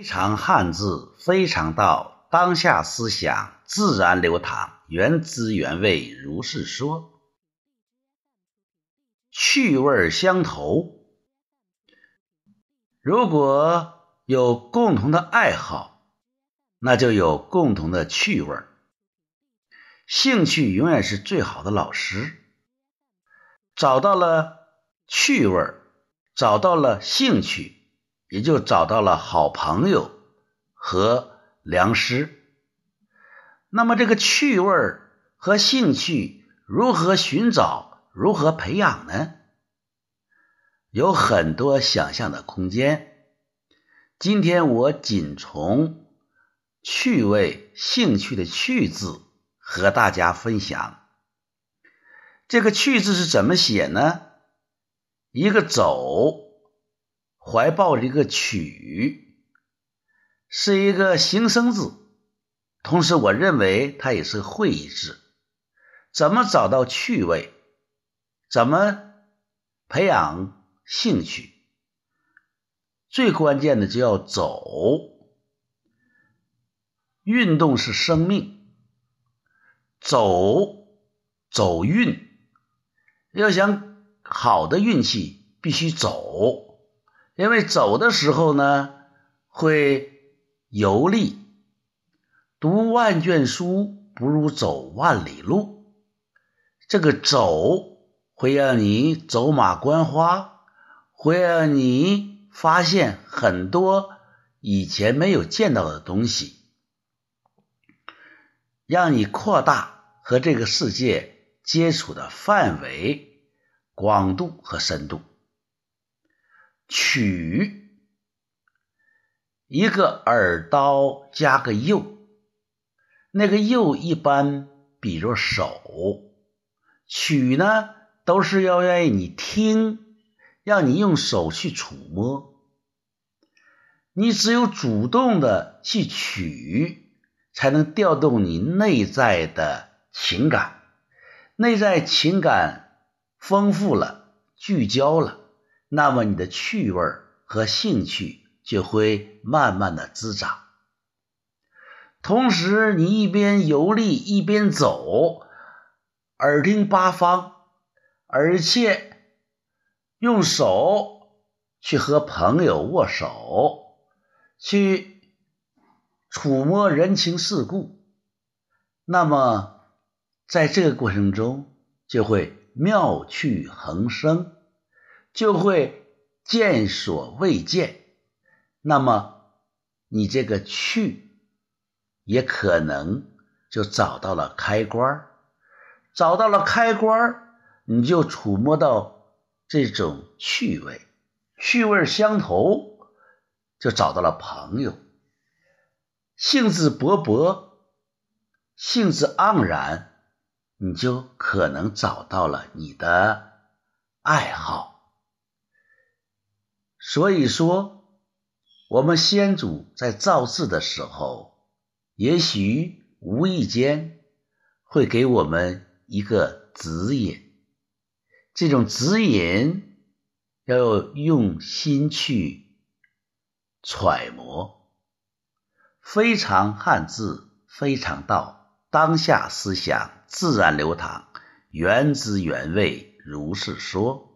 非常汉字，非常道，当下思想自然流淌，原汁原味如是说。趣味相投，如果有共同的爱好，那就有共同的趣味。兴趣永远是最好的老师。找到了趣味，找到了兴趣。也就找到了好朋友和良师。那么，这个趣味和兴趣如何寻找、如何培养呢？有很多想象的空间。今天我仅从趣味、兴趣的“趣”字和大家分享。这个“趣”字是怎么写呢？一个“走”。怀抱这个曲是一个形声字，同时我认为它也是会意字。怎么找到趣味？怎么培养兴趣？最关键的就要走。运动是生命，走走运。要想好的运气，必须走。因为走的时候呢，会游历，读万卷书不如走万里路。这个走会让你走马观花，会让你发现很多以前没有见到的东西，让你扩大和这个世界接触的范围、广度和深度。取一个耳刀加个右，那个右一般比作手，取呢都是要让你听，让你用手去触摸。你只有主动的去取，才能调动你内在的情感，内在情感丰富了，聚焦了。那么你的趣味和兴趣就会慢慢的滋长，同时你一边游历一边走，耳听八方，而且用手去和朋友握手，去触摸人情世故，那么在这个过程中就会妙趣横生。就会见所未见，那么你这个趣也可能就找到了开关找到了开关你就触摸到这种趣味，趣味相投，就找到了朋友，兴致勃勃，兴致盎然，你就可能找到了你的爱好。所以说，我们先祖在造字的时候，也许无意间会给我们一个指引。这种指引要用心去揣摩。非常汉字，非常道，当下思想自然流淌，原汁原味如是说。